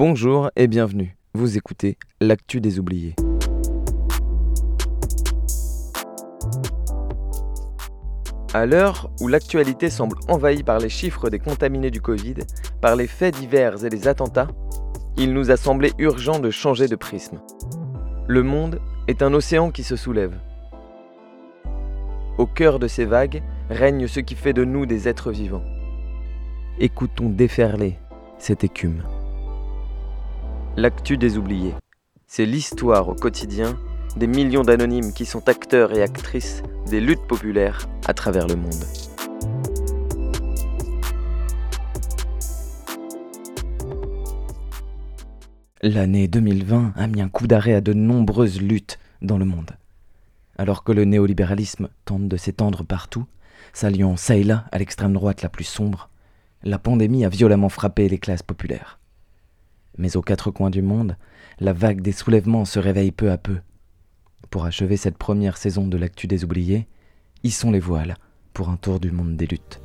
Bonjour et bienvenue. Vous écoutez L'actu des oubliés. À l'heure où l'actualité semble envahie par les chiffres des contaminés du Covid, par les faits divers et les attentats, il nous a semblé urgent de changer de prisme. Le monde est un océan qui se soulève. Au cœur de ces vagues règne ce qui fait de nous des êtres vivants. Écoutons déferler cette écume. L'actu des oubliés, c'est l'histoire au quotidien des millions d'anonymes qui sont acteurs et actrices des luttes populaires à travers le monde. L'année 2020 a mis un coup d'arrêt à de nombreuses luttes dans le monde. Alors que le néolibéralisme tente de s'étendre partout, s'alliant ça et là à l'extrême droite la plus sombre, la pandémie a violemment frappé les classes populaires. Mais aux quatre coins du monde, la vague des soulèvements se réveille peu à peu. Pour achever cette première saison de l'actu des oubliés, hissons les voiles pour un tour du monde des luttes.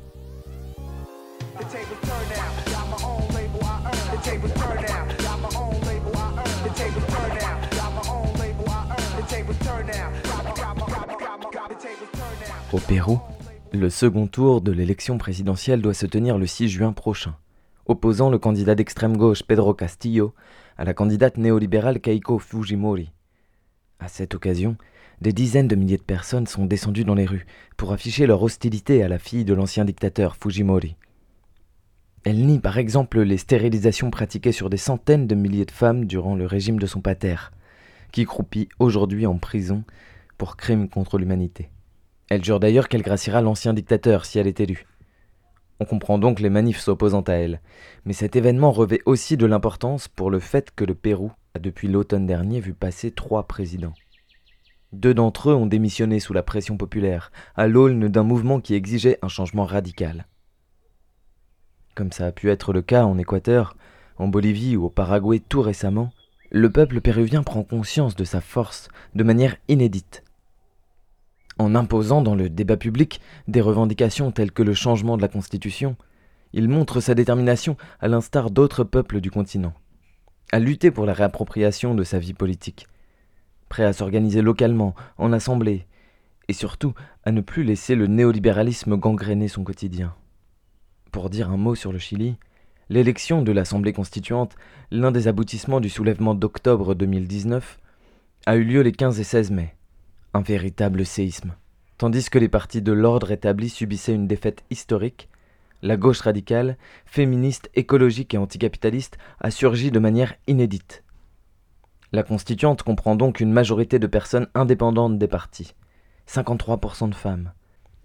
Au Pérou, le second tour de l'élection présidentielle doit se tenir le 6 juin prochain, opposant le candidat d'extrême gauche Pedro Castillo à la candidate néolibérale Keiko Fujimori. À cette occasion, des dizaines de milliers de personnes sont descendues dans les rues pour afficher leur hostilité à la fille de l'ancien dictateur Fujimori. Elle nie par exemple les stérilisations pratiquées sur des centaines de milliers de femmes durant le régime de son pater, qui croupit aujourd'hui en prison pour crimes contre l'humanité. Elle jure d'ailleurs qu'elle graciera l'ancien dictateur si elle est élue. On comprend donc les manifs s'opposant à elle, mais cet événement revêt aussi de l'importance pour le fait que le Pérou a depuis l'automne dernier vu passer trois présidents. Deux d'entre eux ont démissionné sous la pression populaire, à l'aune d'un mouvement qui exigeait un changement radical. Comme ça a pu être le cas en Équateur, en Bolivie ou au Paraguay tout récemment, le peuple péruvien prend conscience de sa force de manière inédite en imposant dans le débat public des revendications telles que le changement de la Constitution, il montre sa détermination, à l'instar d'autres peuples du continent, à lutter pour la réappropriation de sa vie politique, prêt à s'organiser localement, en assemblée, et surtout à ne plus laisser le néolibéralisme gangréner son quotidien. Pour dire un mot sur le Chili, l'élection de l'Assemblée constituante, l'un des aboutissements du soulèvement d'octobre 2019, a eu lieu les 15 et 16 mai un véritable séisme. Tandis que les partis de l'ordre établi subissaient une défaite historique, la gauche radicale, féministe, écologique et anticapitaliste a surgi de manière inédite. La constituante comprend donc une majorité de personnes indépendantes des partis, 53% de femmes.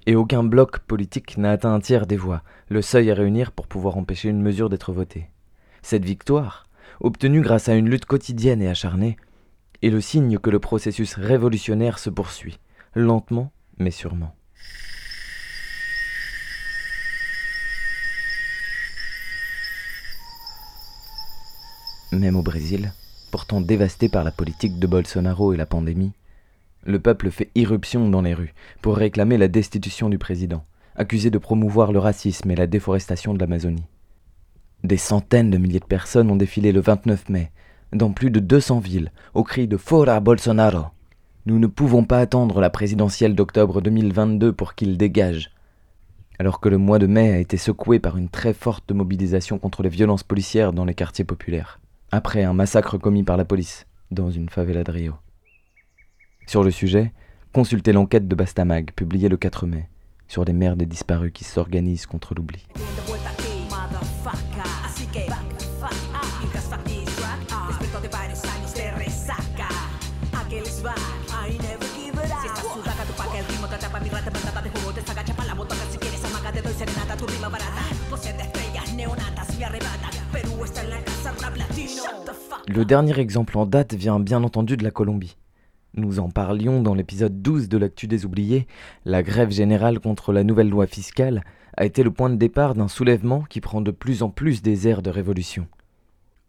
Et aucun bloc politique n'a atteint un tiers des voix, le seuil à réunir pour pouvoir empêcher une mesure d'être votée. Cette victoire, obtenue grâce à une lutte quotidienne et acharnée, et le signe que le processus révolutionnaire se poursuit, lentement mais sûrement. Même au Brésil, pourtant dévasté par la politique de Bolsonaro et la pandémie, le peuple fait irruption dans les rues pour réclamer la destitution du président, accusé de promouvoir le racisme et la déforestation de l'Amazonie. Des centaines de milliers de personnes ont défilé le 29 mai dans plus de 200 villes, au cri de Fora Bolsonaro. Nous ne pouvons pas attendre la présidentielle d'octobre 2022 pour qu'il dégage. Alors que le mois de mai a été secoué par une très forte mobilisation contre les violences policières dans les quartiers populaires, après un massacre commis par la police dans une favela de Rio. Sur le sujet, consultez l'enquête de Bastamag, publiée le 4 mai, sur les mères des disparus qui s'organisent contre l'oubli. Le dernier exemple en date vient bien entendu de la Colombie. Nous en parlions dans l'épisode 12 de l'actu des oubliés, la grève générale contre la nouvelle loi fiscale a été le point de départ d'un soulèvement qui prend de plus en plus des airs de révolution.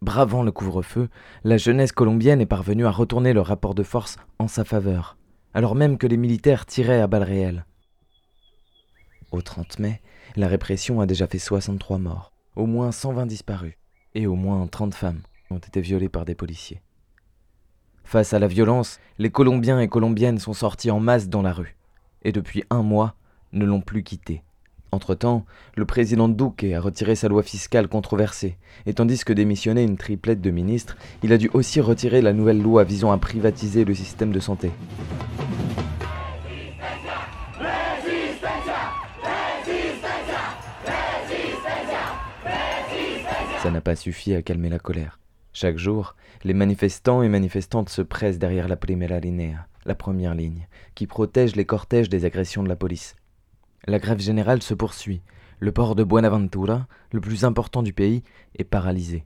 Bravant le couvre-feu, la jeunesse colombienne est parvenue à retourner le rapport de force en sa faveur, alors même que les militaires tiraient à balles réelles. Au 30 mai, la répression a déjà fait 63 morts, au moins 120 disparus, et au moins 30 femmes ont été violées par des policiers. Face à la violence, les Colombiens et Colombiennes sont sortis en masse dans la rue, et depuis un mois ne l'ont plus quitté. Entre-temps, le président Duque a retiré sa loi fiscale controversée, et tandis que démissionnait une triplette de ministres, il a dû aussi retirer la nouvelle loi visant à privatiser le système de santé. Ça n'a pas suffi à calmer la colère. Chaque jour, les manifestants et manifestantes se pressent derrière la Primera Linea, la première ligne, qui protège les cortèges des agressions de la police. La grève générale se poursuit. Le port de Buenaventura, le plus important du pays, est paralysé.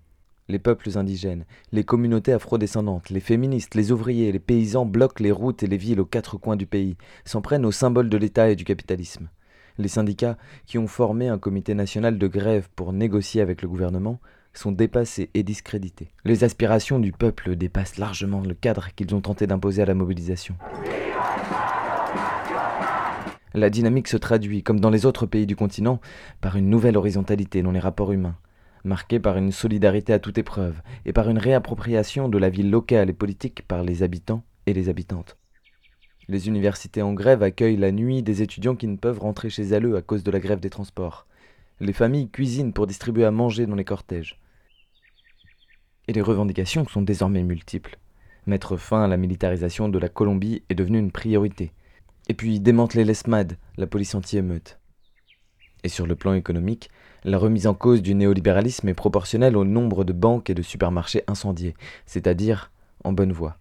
Les peuples indigènes, les communautés afrodescendantes, les féministes, les ouvriers, les paysans bloquent les routes et les villes aux quatre coins du pays, s'en prennent aux symboles de l'État et du capitalisme. Les syndicats, qui ont formé un comité national de grève pour négocier avec le gouvernement, sont dépassés et discrédités. Les aspirations du peuple dépassent largement le cadre qu'ils ont tenté d'imposer à la mobilisation. La dynamique se traduit, comme dans les autres pays du continent, par une nouvelle horizontalité dans les rapports humains, marquée par une solidarité à toute épreuve et par une réappropriation de la vie locale et politique par les habitants et les habitantes. Les universités en grève accueillent la nuit des étudiants qui ne peuvent rentrer chez eux à cause de la grève des transports. Les familles cuisinent pour distribuer à manger dans les cortèges. Et les revendications sont désormais multiples. Mettre fin à la militarisation de la Colombie est devenu une priorité. Et puis démanteler l'ESMAD, la police anti-émeute. Et sur le plan économique, la remise en cause du néolibéralisme est proportionnelle au nombre de banques et de supermarchés incendiés, c'est-à-dire en bonne voie.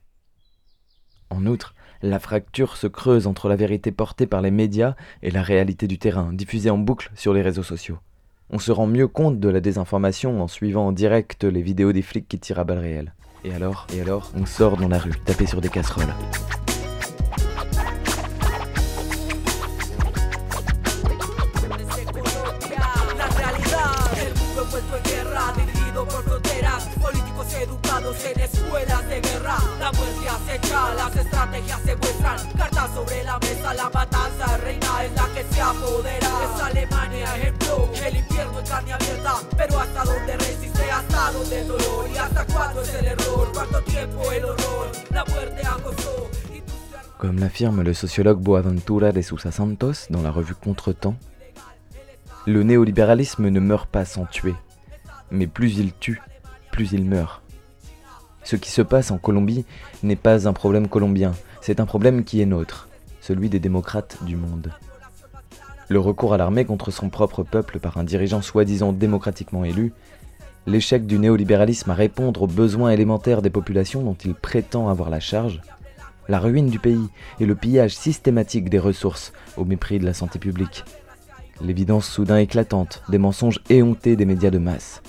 En outre, la fracture se creuse entre la vérité portée par les médias et la réalité du terrain, diffusée en boucle sur les réseaux sociaux. On se rend mieux compte de la désinformation en suivant en direct les vidéos des flics qui tirent à balles réelles. Et alors, et alors, on sort dans la rue, taper sur des casseroles. Comme l'affirme le sociologue Boaventura de Sousa Santos dans la revue Contretemps, le néolibéralisme ne meurt pas sans tuer, mais plus il tue, plus il meurt. Ce qui se passe en Colombie n'est pas un problème colombien, c'est un problème qui est nôtre, celui des démocrates du monde. Le recours à l'armée contre son propre peuple par un dirigeant soi-disant démocratiquement élu, l'échec du néolibéralisme à répondre aux besoins élémentaires des populations dont il prétend avoir la charge, la ruine du pays et le pillage systématique des ressources au mépris de la santé publique, l'évidence soudain éclatante des mensonges éhontés des médias de masse.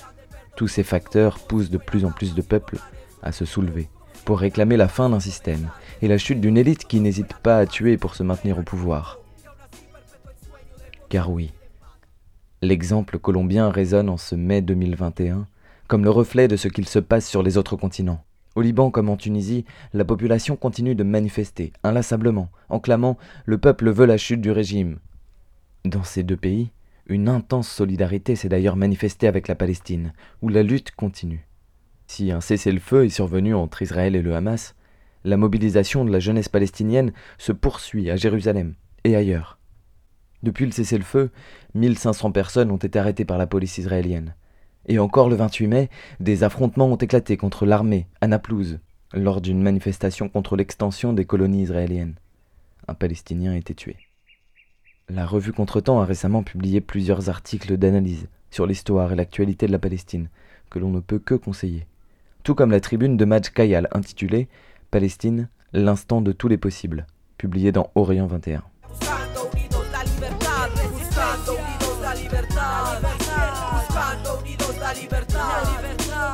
Tous ces facteurs poussent de plus en plus de peuples à se soulever pour réclamer la fin d'un système et la chute d'une élite qui n'hésite pas à tuer pour se maintenir au pouvoir. Car oui, l'exemple colombien résonne en ce mai 2021 comme le reflet de ce qu'il se passe sur les autres continents. Au Liban comme en Tunisie, la population continue de manifester inlassablement, en clamant Le peuple veut la chute du régime. Dans ces deux pays, une intense solidarité s'est d'ailleurs manifestée avec la Palestine, où la lutte continue. Si un cessez-le-feu est survenu entre Israël et le Hamas, la mobilisation de la jeunesse palestinienne se poursuit à Jérusalem et ailleurs. Depuis le cessez-le-feu, 1500 personnes ont été arrêtées par la police israélienne. Et encore le 28 mai, des affrontements ont éclaté contre l'armée à Naplouse, lors d'une manifestation contre l'extension des colonies israéliennes. Un Palestinien a été tué. La revue Contretemps a récemment publié plusieurs articles d'analyse sur l'histoire et l'actualité de la Palestine, que l'on ne peut que conseiller tout comme la tribune de Madj Kayal intitulée Palestine, l'instant de tous les possibles, publié dans Orient 21. libertà, la libertà,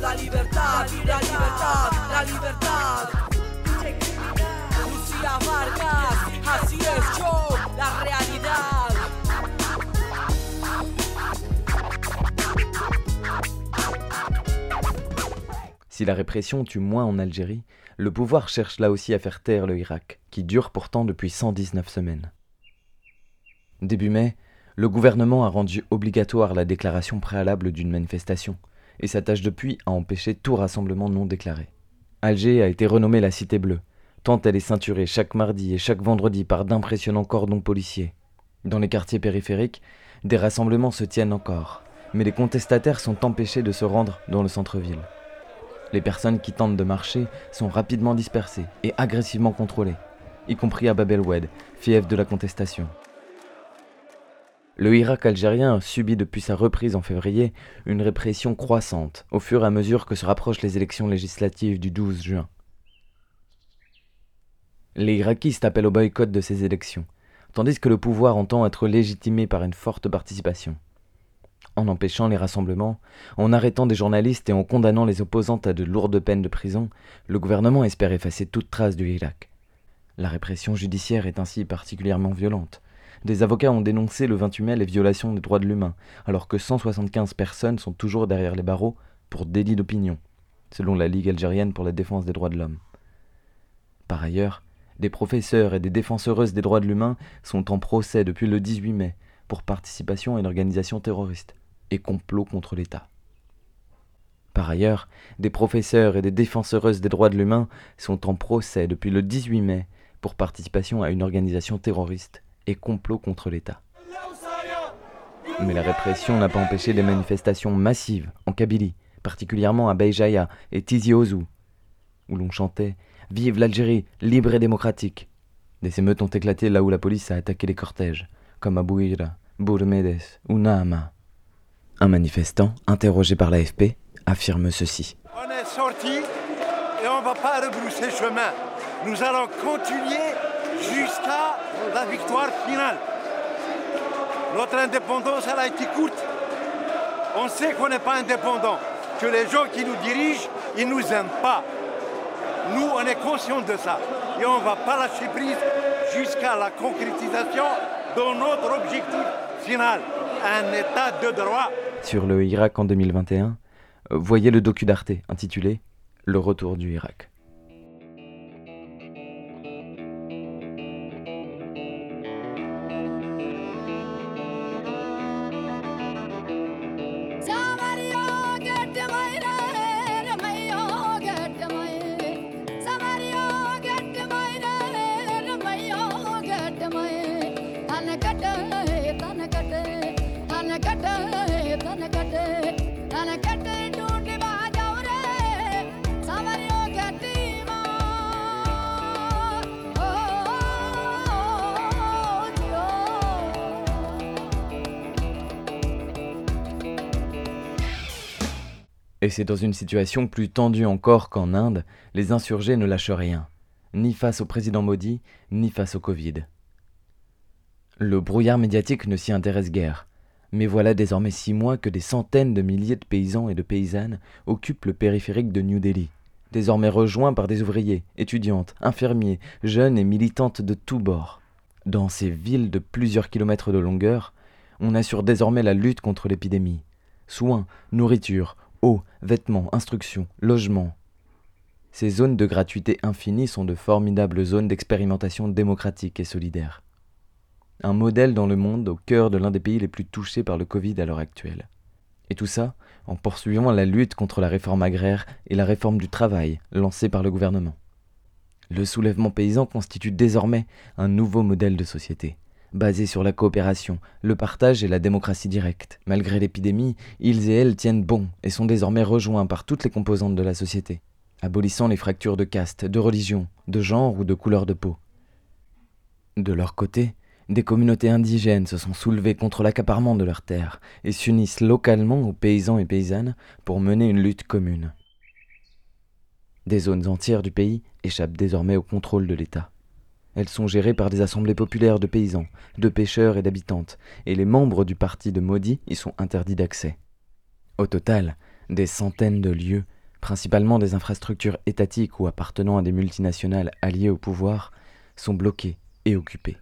la libertà, la libertà, la libertà. Si la répression tue moins en Algérie, le pouvoir cherche là aussi à faire taire le Irak, qui dure pourtant depuis 119 semaines. Début mai, le gouvernement a rendu obligatoire la déclaration préalable d'une manifestation et s'attache depuis à empêcher tout rassemblement non déclaré. Alger a été renommée la Cité Bleue, tant elle est ceinturée chaque mardi et chaque vendredi par d'impressionnants cordons policiers. Dans les quartiers périphériques, des rassemblements se tiennent encore, mais les contestataires sont empêchés de se rendre dans le centre-ville. Les personnes qui tentent de marcher sont rapidement dispersées et agressivement contrôlées, y compris à Bab el-Oued, fief de la contestation. Le Irak algérien subit depuis sa reprise en février une répression croissante au fur et à mesure que se rapprochent les élections législatives du 12 juin. Les Irakistes appellent au boycott de ces élections, tandis que le pouvoir entend être légitimé par une forte participation en empêchant les rassemblements, en arrêtant des journalistes et en condamnant les opposantes à de lourdes peines de prison, le gouvernement espère effacer toute trace du Irak. La répression judiciaire est ainsi particulièrement violente. Des avocats ont dénoncé le 28 mai les violations des droits de l'humain, alors que 175 personnes sont toujours derrière les barreaux pour délit d'opinion, selon la Ligue algérienne pour la défense des droits de l'homme. Par ailleurs, des professeurs et des défenseuses des droits de l'humain sont en procès depuis le 18 mai pour participation à une organisation terroriste et complot contre l'État. Par ailleurs, des professeurs et des défenseuses des droits de l'humain sont en procès depuis le 18 mai pour participation à une organisation terroriste et complot contre l'État. Mais la répression n'a pas empêché des manifestations massives en Kabylie, particulièrement à Bejaïa et Tizi Ouzou, où l'on chantait Vive l'Algérie, libre et démocratique. Des émeutes ont éclaté là où la police a attaqué les cortèges, comme à Bouira, Bourmedes ou. Un manifestant, interrogé par l'AFP, affirme ceci. On est sorti et on ne va pas rebrousser chemin. Nous allons continuer jusqu'à la victoire finale. Notre indépendance, elle a été courte. On sait qu'on n'est pas indépendant, que les gens qui nous dirigent, ils ne nous aiment pas. Nous, on est conscients de ça. Et on ne va pas lâcher prise jusqu'à la concrétisation de notre objectif final, un état de droit sur le Irak en 2021, voyez le docu d'Arte intitulé Le retour du Irak. Et c'est dans une situation plus tendue encore qu'en Inde, les insurgés ne lâchent rien, ni face au président Modi, ni face au Covid. Le brouillard médiatique ne s'y intéresse guère, mais voilà désormais six mois que des centaines de milliers de paysans et de paysannes occupent le périphérique de New Delhi, désormais rejoints par des ouvriers, étudiantes, infirmiers, jeunes et militantes de tous bords. Dans ces villes de plusieurs kilomètres de longueur, on assure désormais la lutte contre l'épidémie. Soins, nourriture, eau, vêtements, instruction, logement. Ces zones de gratuité infinie sont de formidables zones d'expérimentation démocratique et solidaire. Un modèle dans le monde au cœur de l'un des pays les plus touchés par le Covid à l'heure actuelle. Et tout ça en poursuivant la lutte contre la réforme agraire et la réforme du travail lancée par le gouvernement. Le soulèvement paysan constitue désormais un nouveau modèle de société basé sur la coopération, le partage et la démocratie directe. Malgré l'épidémie, ils et elles tiennent bon et sont désormais rejoints par toutes les composantes de la société, abolissant les fractures de caste, de religion, de genre ou de couleur de peau. De leur côté, des communautés indigènes se sont soulevées contre l'accaparement de leurs terres et s'unissent localement aux paysans et paysannes pour mener une lutte commune. Des zones entières du pays échappent désormais au contrôle de l'État. Elles sont gérées par des assemblées populaires de paysans, de pêcheurs et d'habitantes, et les membres du parti de Modi y sont interdits d'accès. Au total, des centaines de lieux, principalement des infrastructures étatiques ou appartenant à des multinationales alliées au pouvoir, sont bloqués et occupés.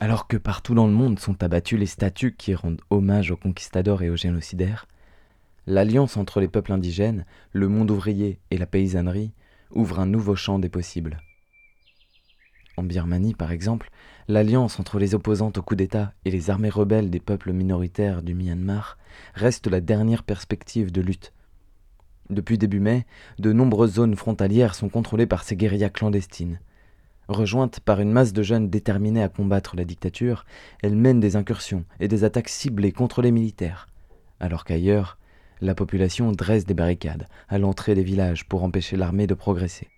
Alors que partout dans le monde sont abattus les statues qui rendent hommage aux conquistadors et aux génocidaires, l'alliance entre les peuples indigènes, le monde ouvrier et la paysannerie ouvre un nouveau champ des possibles. En Birmanie, par exemple, l'alliance entre les opposantes au coup d'État et les armées rebelles des peuples minoritaires du Myanmar reste la dernière perspective de lutte. Depuis début mai, de nombreuses zones frontalières sont contrôlées par ces guérillas clandestines. Rejointes par une masse de jeunes déterminés à combattre la dictature, elles mènent des incursions et des attaques ciblées contre les militaires, alors qu'ailleurs, la population dresse des barricades à l'entrée des villages pour empêcher l'armée de progresser.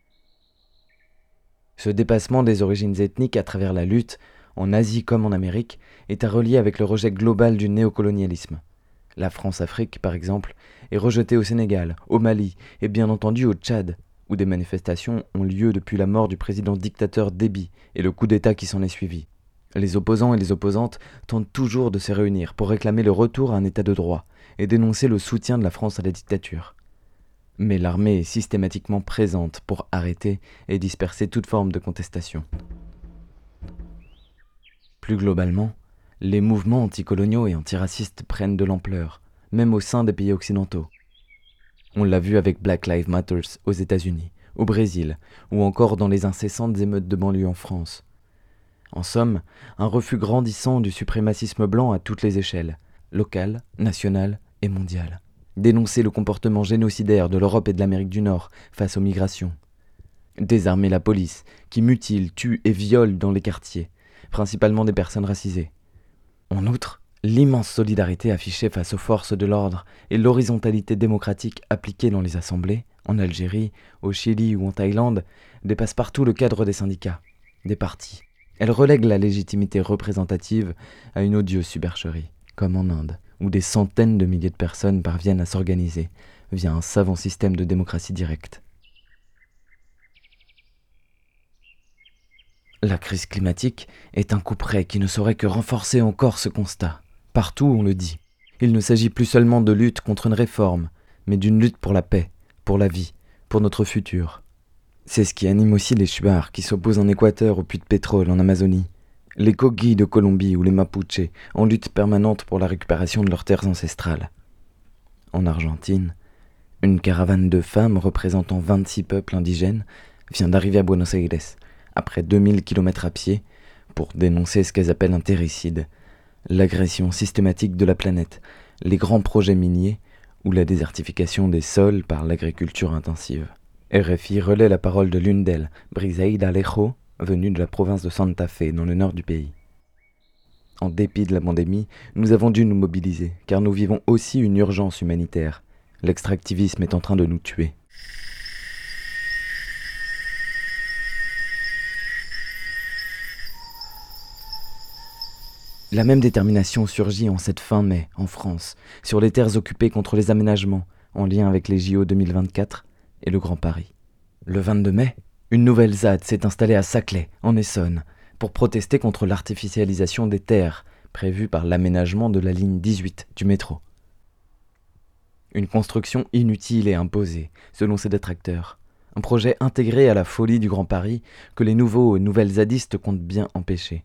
Ce dépassement des origines ethniques à travers la lutte, en Asie comme en Amérique, est à relier avec le rejet global du néocolonialisme. La France-Afrique, par exemple, est rejetée au Sénégal, au Mali et bien entendu au Tchad, où des manifestations ont lieu depuis la mort du président dictateur Déby et le coup d'État qui s'en est suivi. Les opposants et les opposantes tentent toujours de se réunir pour réclamer le retour à un état de droit et dénoncer le soutien de la France à la dictature. Mais l'armée est systématiquement présente pour arrêter et disperser toute forme de contestation. Plus globalement, les mouvements anticoloniaux et antiracistes prennent de l'ampleur, même au sein des pays occidentaux. On l'a vu avec Black Lives Matter aux États-Unis, au Brésil, ou encore dans les incessantes émeutes de banlieue en France. En somme, un refus grandissant du suprémacisme blanc à toutes les échelles, locales, nationales et mondiales. Dénoncer le comportement génocidaire de l'Europe et de l'Amérique du Nord face aux migrations. Désarmer la police, qui mutile, tue et viole dans les quartiers, principalement des personnes racisées. En outre, l'immense solidarité affichée face aux forces de l'ordre et l'horizontalité démocratique appliquée dans les assemblées, en Algérie, au Chili ou en Thaïlande, dépasse partout le cadre des syndicats, des partis. Elle relègue la légitimité représentative à une odieuse supercherie, comme en Inde, où des centaines de milliers de personnes parviennent à s'organiser via un savant système de démocratie directe. La crise climatique est un coup près qui ne saurait que renforcer encore ce constat. Partout on le dit. Il ne s'agit plus seulement de lutte contre une réforme, mais d'une lutte pour la paix, pour la vie, pour notre futur. C'est ce qui anime aussi les Shuars qui s'opposent en Équateur aux puits de pétrole en Amazonie, les Kogi de Colombie ou les Mapuche en lutte permanente pour la récupération de leurs terres ancestrales. En Argentine, une caravane de femmes représentant 26 peuples indigènes vient d'arriver à Buenos Aires, après 2000 km à pied, pour dénoncer ce qu'elles appellent un terricide, l'agression systématique de la planète, les grands projets miniers ou la désertification des sols par l'agriculture intensive. RFI relaie la parole de l'une d'elles, Briseida Alejo, venue de la province de Santa Fe, dans le nord du pays. En dépit de la pandémie, nous avons dû nous mobiliser, car nous vivons aussi une urgence humanitaire. L'extractivisme est en train de nous tuer. La même détermination surgit en cette fin mai, en France, sur les terres occupées contre les aménagements, en lien avec les JO 2024 et le Grand Paris. Le 22 mai, une nouvelle ZAD s'est installée à Saclay, en Essonne, pour protester contre l'artificialisation des terres prévue par l'aménagement de la ligne 18 du métro. Une construction inutile et imposée, selon ses détracteurs. Un projet intégré à la folie du Grand Paris que les nouveaux et nouvelles zadistes comptent bien empêcher.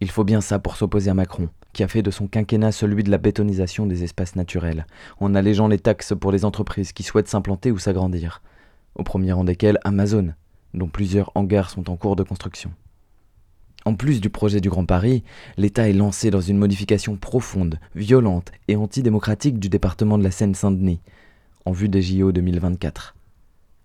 Il faut bien ça pour s'opposer à Macron, qui a fait de son quinquennat celui de la bétonisation des espaces naturels, en allégeant les taxes pour les entreprises qui souhaitent s'implanter ou s'agrandir, au premier rang desquelles Amazon, dont plusieurs hangars sont en cours de construction. En plus du projet du Grand Paris, l'État est lancé dans une modification profonde, violente et antidémocratique du département de la Seine-Saint-Denis, en vue des JO 2024.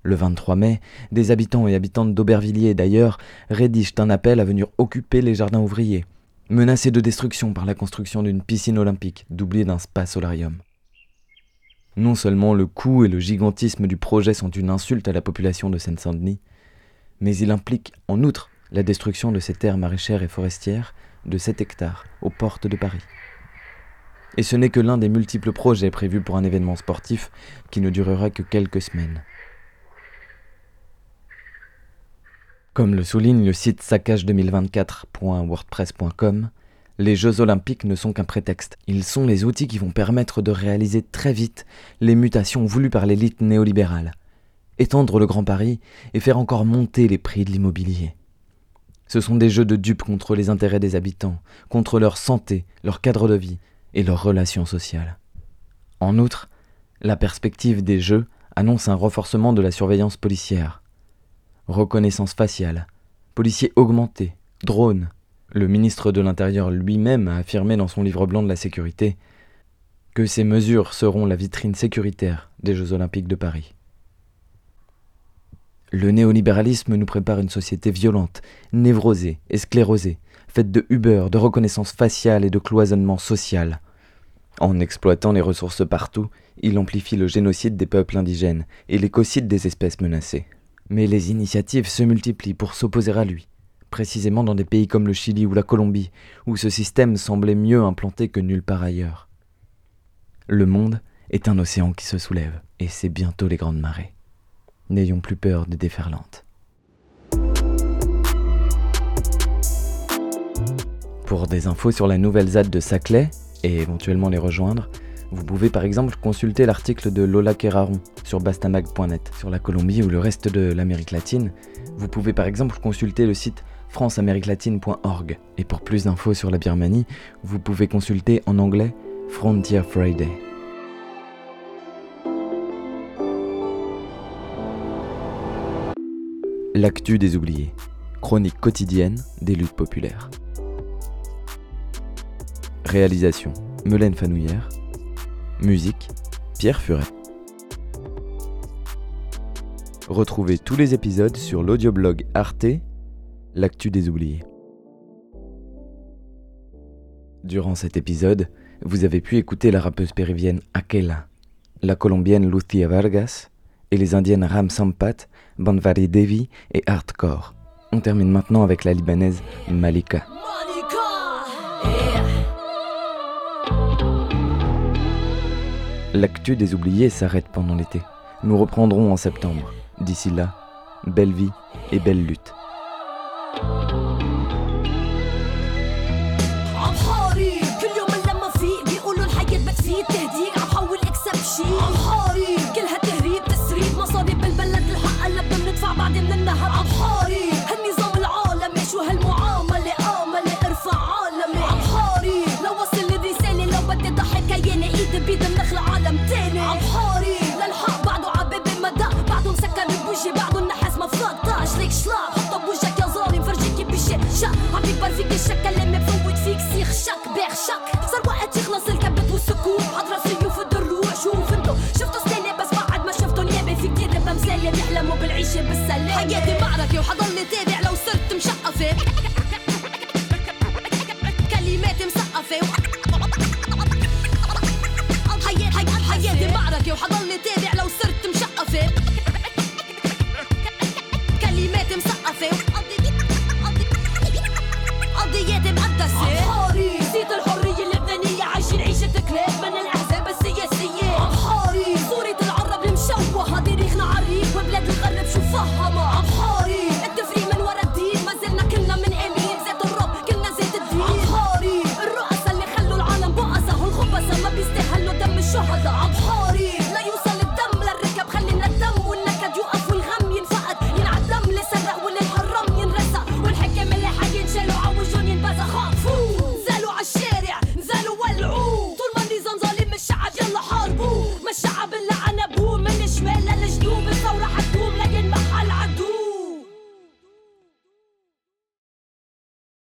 Le 23 mai, des habitants et habitantes d'Aubervilliers d'ailleurs rédigent un appel à venir occuper les jardins ouvriers, menacés de destruction par la construction d'une piscine olympique doublée d'un spa solarium. Non seulement le coût et le gigantisme du projet sont une insulte à la population de Seine-Saint-Denis, mais il implique en outre la destruction de ces terres maraîchères et forestières de 7 hectares aux portes de Paris. Et ce n'est que l'un des multiples projets prévus pour un événement sportif qui ne durera que quelques semaines. Comme le souligne le site saccage2024.wordpress.com, les Jeux olympiques ne sont qu'un prétexte. Ils sont les outils qui vont permettre de réaliser très vite les mutations voulues par l'élite néolibérale, étendre le Grand Paris et faire encore monter les prix de l'immobilier. Ce sont des jeux de dupes contre les intérêts des habitants, contre leur santé, leur cadre de vie et leurs relations sociales. En outre, la perspective des jeux annonce un renforcement de la surveillance policière, reconnaissance faciale, policiers augmentés, drones. Le ministre de l'Intérieur lui-même a affirmé dans son livre blanc de la sécurité que ces mesures seront la vitrine sécuritaire des Jeux olympiques de Paris. Le néolibéralisme nous prépare une société violente, névrosée et sclérosée, faite de Uber, de reconnaissance faciale et de cloisonnement social. En exploitant les ressources partout, il amplifie le génocide des peuples indigènes et l'écocide des espèces menacées. Mais les initiatives se multiplient pour s'opposer à lui, précisément dans des pays comme le Chili ou la Colombie, où ce système semblait mieux implanté que nulle part ailleurs. Le monde est un océan qui se soulève, et c'est bientôt les grandes marées. N'ayons plus peur des déferlantes. Pour des infos sur la nouvelle ZAD de Saclay, et éventuellement les rejoindre, vous pouvez par exemple consulter l'article de Lola Keraron sur bastamag.net sur la Colombie ou le reste de l'Amérique latine. Vous pouvez par exemple consulter le site franceamériquelatine.org. Et pour plus d'infos sur la Birmanie, vous pouvez consulter en anglais Frontier Friday. L'actu des oubliés. Chronique quotidienne des luttes populaires. Réalisation Melaine Fanouillère. Musique, Pierre Furet. Retrouvez tous les épisodes sur l'audioblog Arte, l'actu des oubliés. Durant cet épisode, vous avez pu écouter la rappeuse péruvienne Aquela, la colombienne Lucia Vargas et les indiennes Ram Sampat, Banvari Devi et Hardcore. On termine maintenant avec la libanaise Malika. L'actu des oubliés s'arrête pendant l'été. Nous reprendrons en septembre. D'ici là, belle vie et belle lutte.